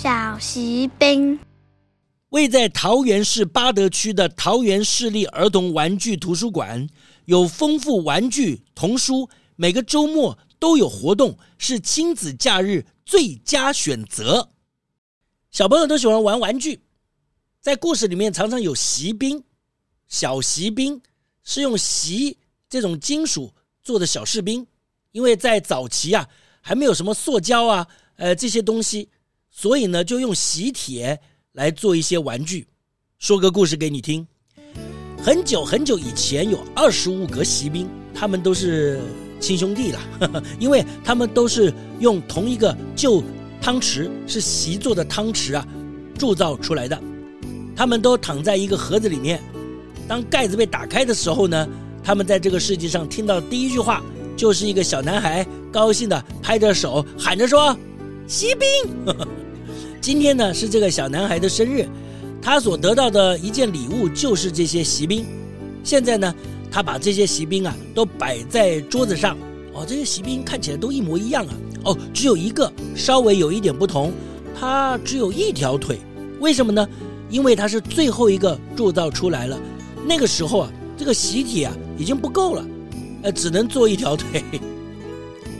小锡兵，位在桃园市八德区的桃园市立儿童玩具图书馆，有丰富玩具童书，每个周末都有活动，是亲子假日最佳选择。小朋友都喜欢玩玩具，在故事里面常常有锡兵，小锡兵是用锡这种金属做的小士兵，因为在早期啊，还没有什么塑胶啊，呃这些东西。所以呢，就用锡铁来做一些玩具。说个故事给你听。很久很久以前，有二十五个锡兵，他们都是亲兄弟了，因为他们都是用同一个旧汤匙，是锡做的汤匙啊，铸造出来的。他们都躺在一个盒子里面。当盖子被打开的时候呢，他们在这个世界上听到第一句话，就是一个小男孩高兴地拍着手喊着说：“锡兵！” 今天呢是这个小男孩的生日，他所得到的一件礼物就是这些锡兵。现在呢，他把这些锡兵啊都摆在桌子上。哦，这些锡兵看起来都一模一样啊。哦，只有一个稍微有一点不同，他只有一条腿。为什么呢？因为他是最后一个铸造出来了。那个时候啊，这个习体啊已经不够了，呃，只能做一条腿。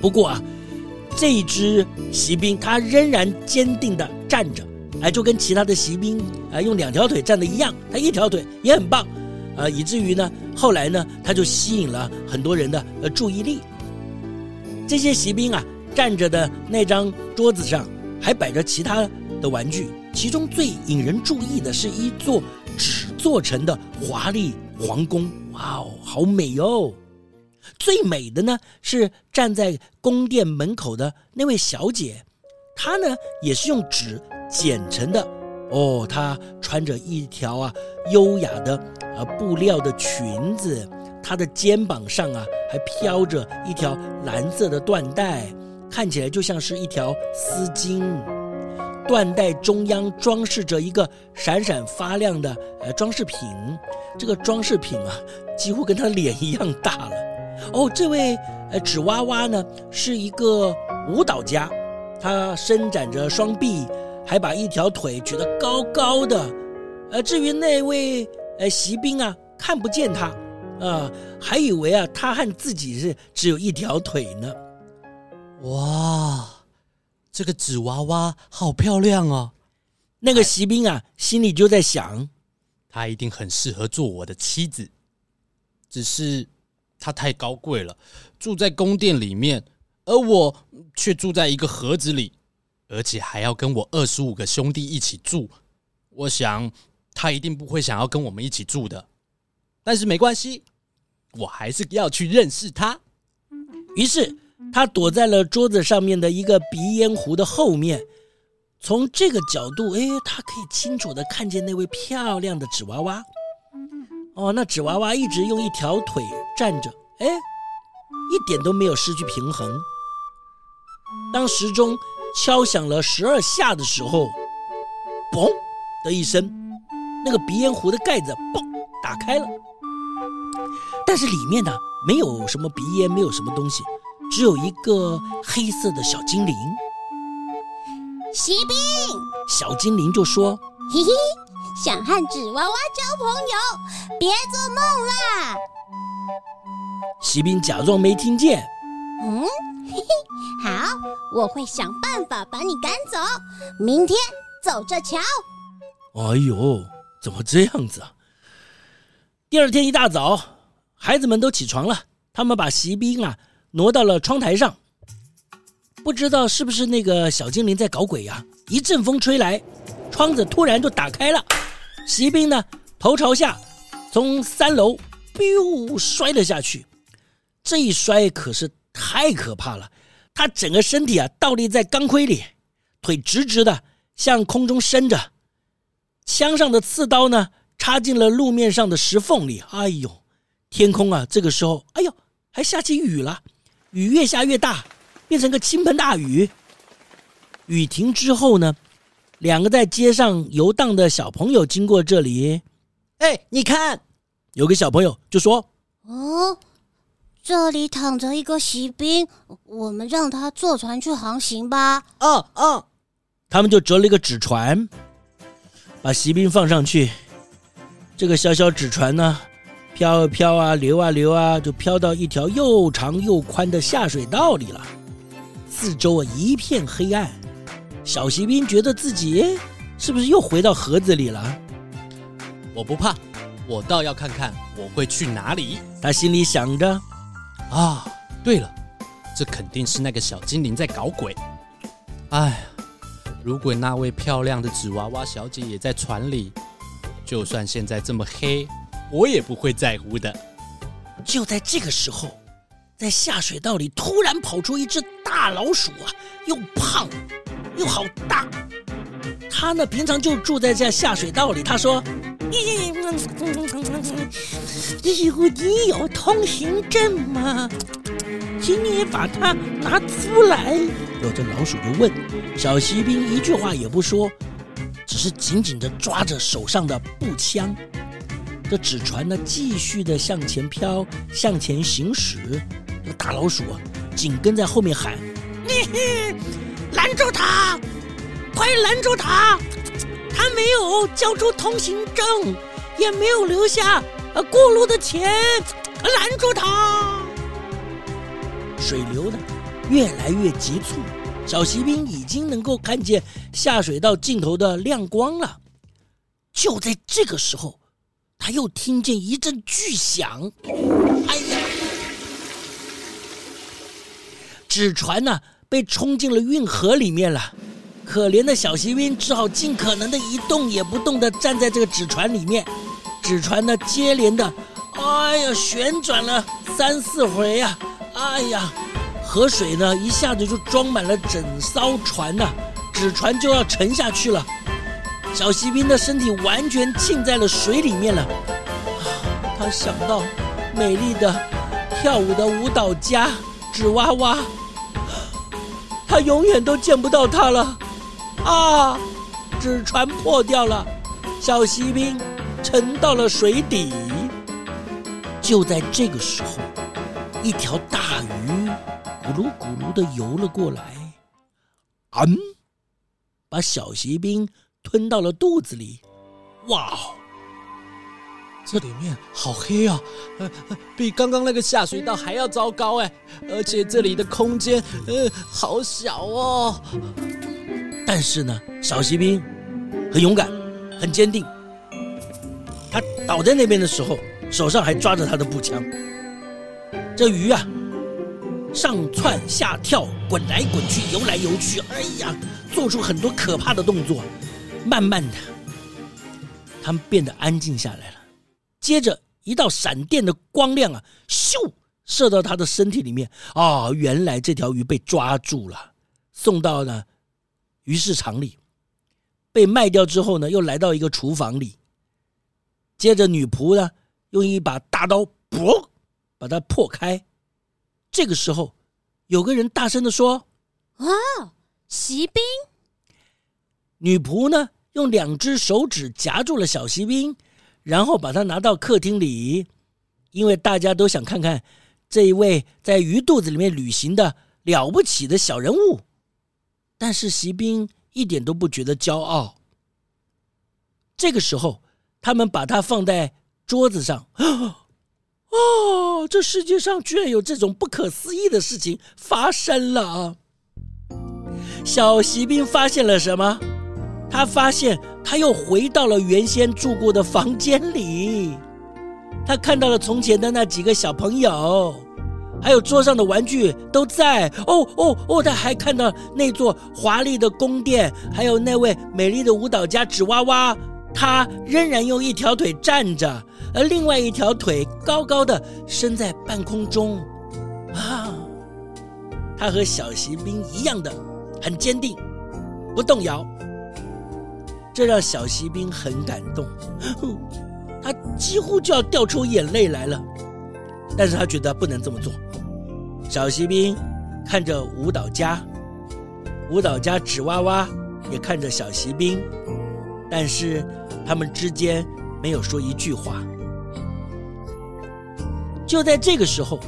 不过啊。这一只骑兵，他仍然坚定地站着，哎，就跟其他的骑兵啊用两条腿站的一样，他一条腿也很棒，啊，以至于呢，后来呢，他就吸引了很多人的呃注意力。这些骑兵啊，站着的那张桌子上还摆着其他的玩具，其中最引人注意的是一座纸做成的华丽皇宫，哇哦，好美哟！最美的呢是站在宫殿门口的那位小姐，她呢也是用纸剪成的哦。她穿着一条啊优雅的呃布料的裙子，她的肩膀上啊还飘着一条蓝色的缎带，看起来就像是一条丝巾。缎带中央装饰着一个闪闪发亮的呃装饰品，这个装饰品啊几乎跟她脸一样大了。哦，这位呃纸娃娃呢是一个舞蹈家，他伸展着双臂，还把一条腿举得高高的。呃，至于那位呃锡兵啊，看不见他，啊、呃，还以为啊他和自己是只有一条腿呢。哇，这个纸娃娃好漂亮哦！那个锡兵啊，心里就在想，他一定很适合做我的妻子，只是。他太高贵了，住在宫殿里面，而我却住在一个盒子里，而且还要跟我二十五个兄弟一起住。我想他一定不会想要跟我们一起住的。但是没关系，我还是要去认识他。于是他躲在了桌子上面的一个鼻烟壶的后面，从这个角度，哎，他可以清楚的看见那位漂亮的纸娃娃。哦，那纸娃娃一直用一条腿站着，哎，一点都没有失去平衡。当时钟敲响了十二下的时候，嘣的一声，那个鼻烟壶的盖子嘣打开了，但是里面呢，没有什么鼻烟，没有什么东西，只有一个黑色的小精灵。锡兵，小精灵就说：“嘿嘿。”想和纸娃娃交朋友，别做梦啦！锡兵假装没听见。嗯，嘿嘿，好，我会想办法把你赶走。明天走着瞧。哎呦，怎么这样子啊？第二天一大早，孩子们都起床了，他们把锡兵啊挪到了窗台上。不知道是不是那个小精灵在搞鬼呀？一阵风吹来，窗子突然就打开了。骑兵呢，头朝下，从三楼 biu 摔了下去。这一摔可是太可怕了，他整个身体啊倒立在钢盔里，腿直直的向空中伸着，枪上的刺刀呢插进了路面上的石缝里。哎呦，天空啊，这个时候，哎呦，还下起雨了，雨越下越大，变成个倾盆大雨。雨停之后呢，两个在街上游荡的小朋友经过这里，哎，你看，有个小朋友就说：“哦。”这里躺着一个锡兵，我们让他坐船去航行吧。哦哦，他们就折了一个纸船，把锡兵放上去。这个小小纸船呢，飘啊飘啊，流啊流啊，就飘到一条又长又宽的下水道里了。四周啊一片黑暗，小骑兵觉得自己是不是又回到盒子里了？我不怕，我倒要看看我会去哪里。他心里想着。啊，对了，这肯定是那个小精灵在搞鬼。哎呀，如果那位漂亮的纸娃娃小姐也在船里，就算现在这么黑，我也不会在乎的。就在这个时候，在下水道里突然跑出一只大老鼠啊，又胖又好大。他呢，平常就住在这下水道里。他说。你有通行证吗？请你把它拿出来。有这老鼠就问小锡兵，一句话也不说，只是紧紧地抓着手上的步枪。这纸船呢，继续的向前飘，向前行驶。这大老鼠啊，紧跟在后面喊：“你拦住他！快拦住他！他没有交出通行证。”也没有留下呃过路的钱，拦住他。水流呢越来越急促，小锡兵已经能够看见下水道尽头的亮光了。就在这个时候，他又听见一阵巨响，哎呀！纸船呢被冲进了运河里面了。可怜的小锡兵只好尽可能的一动也不动的站在这个纸船里面。纸船呢，接连的，哎呀，旋转了三四回呀，哎呀，河水呢一下子就装满了整艘船呐，纸船就要沉下去了。小锡兵的身体完全浸在了水里面了。他想到美丽的跳舞的舞蹈家纸娃娃，他永远都见不到他了。啊，纸船破掉了，小锡兵。沉到了水底。就在这个时候，一条大鱼咕噜咕噜的游了过来，嗯，把小锡兵吞到了肚子里。哇，这里面好黑啊，呃，比刚刚那个下水道还要糟糕哎！而且这里的空间，呃，好小哦。但是呢，小锡兵很勇敢，很坚定。他倒在那边的时候，手上还抓着他的步枪。这鱼啊，上窜下跳，滚来滚去，游来游去，哎呀，做出很多可怕的动作。慢慢的，他们变得安静下来了。接着，一道闪电的光亮啊，咻，射到他的身体里面。啊、哦，原来这条鱼被抓住了，送到了鱼市场里，被卖掉之后呢，又来到一个厨房里。接着，女仆呢，用一把大刀，噗，把它破开。这个时候，有个人大声的说：“啊，锡兵！”女仆呢，用两只手指夹住了小锡兵，然后把它拿到客厅里，因为大家都想看看这一位在鱼肚子里面旅行的了不起的小人物。但是锡兵一点都不觉得骄傲。这个时候。他们把它放在桌子上，哦，这世界上居然有这种不可思议的事情发生了啊！小锡兵发现了什么？他发现他又回到了原先住过的房间里，他看到了从前的那几个小朋友，还有桌上的玩具都在。哦哦哦！他还看到那座华丽的宫殿，还有那位美丽的舞蹈家纸娃娃。他仍然用一条腿站着，而另外一条腿高高的伸在半空中，啊！他和小锡兵一样的很坚定，不动摇。这让小锡兵很感动，他几乎就要掉出眼泪来了。但是他觉得不能这么做。小锡兵看着舞蹈家，舞蹈家纸娃娃也看着小锡兵，但是他们之间没有说一句话。就在这个时候，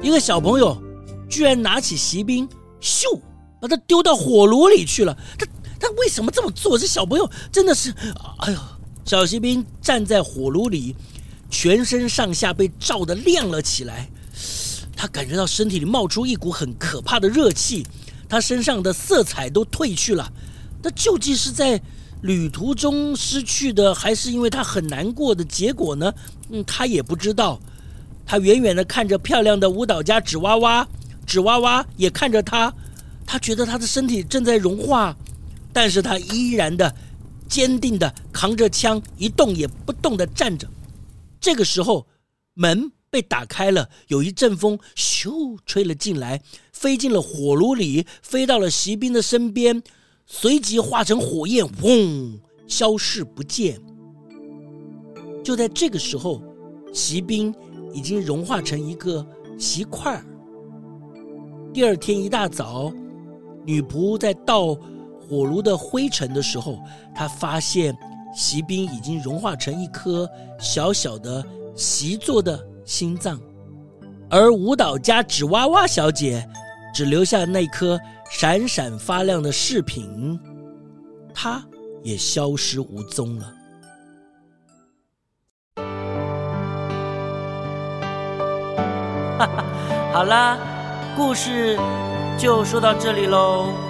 一个小朋友居然拿起锡兵，咻，把他丢到火炉里去了。他为什么这么做？这小朋友真的是，哎呦！小锡兵站在火炉里，全身上下被照得亮了起来。他感觉到身体里冒出一股很可怕的热气，他身上的色彩都褪去了。那究竟是在旅途中失去的，还是因为他很难过的结果呢？嗯，他也不知道。他远远的看着漂亮的舞蹈家纸娃娃，纸娃娃也看着他，他觉得他的身体正在融化，但是他依然的坚定的扛着枪，一动也不动的站着。这个时候，门被打开了，有一阵风咻吹了进来，飞进了火炉里，飞到了骑兵的身边，随即化成火焰，嗡，消失不见。就在这个时候，骑兵。已经融化成一个锡块儿。第二天一大早，女仆在倒火炉的灰尘的时候，她发现锡兵已经融化成一颗小小的锡做的心脏，而舞蹈家纸娃娃小姐只留下那颗闪闪发亮的饰品，她也消失无踪了。哈哈，好啦，故事就说到这里喽。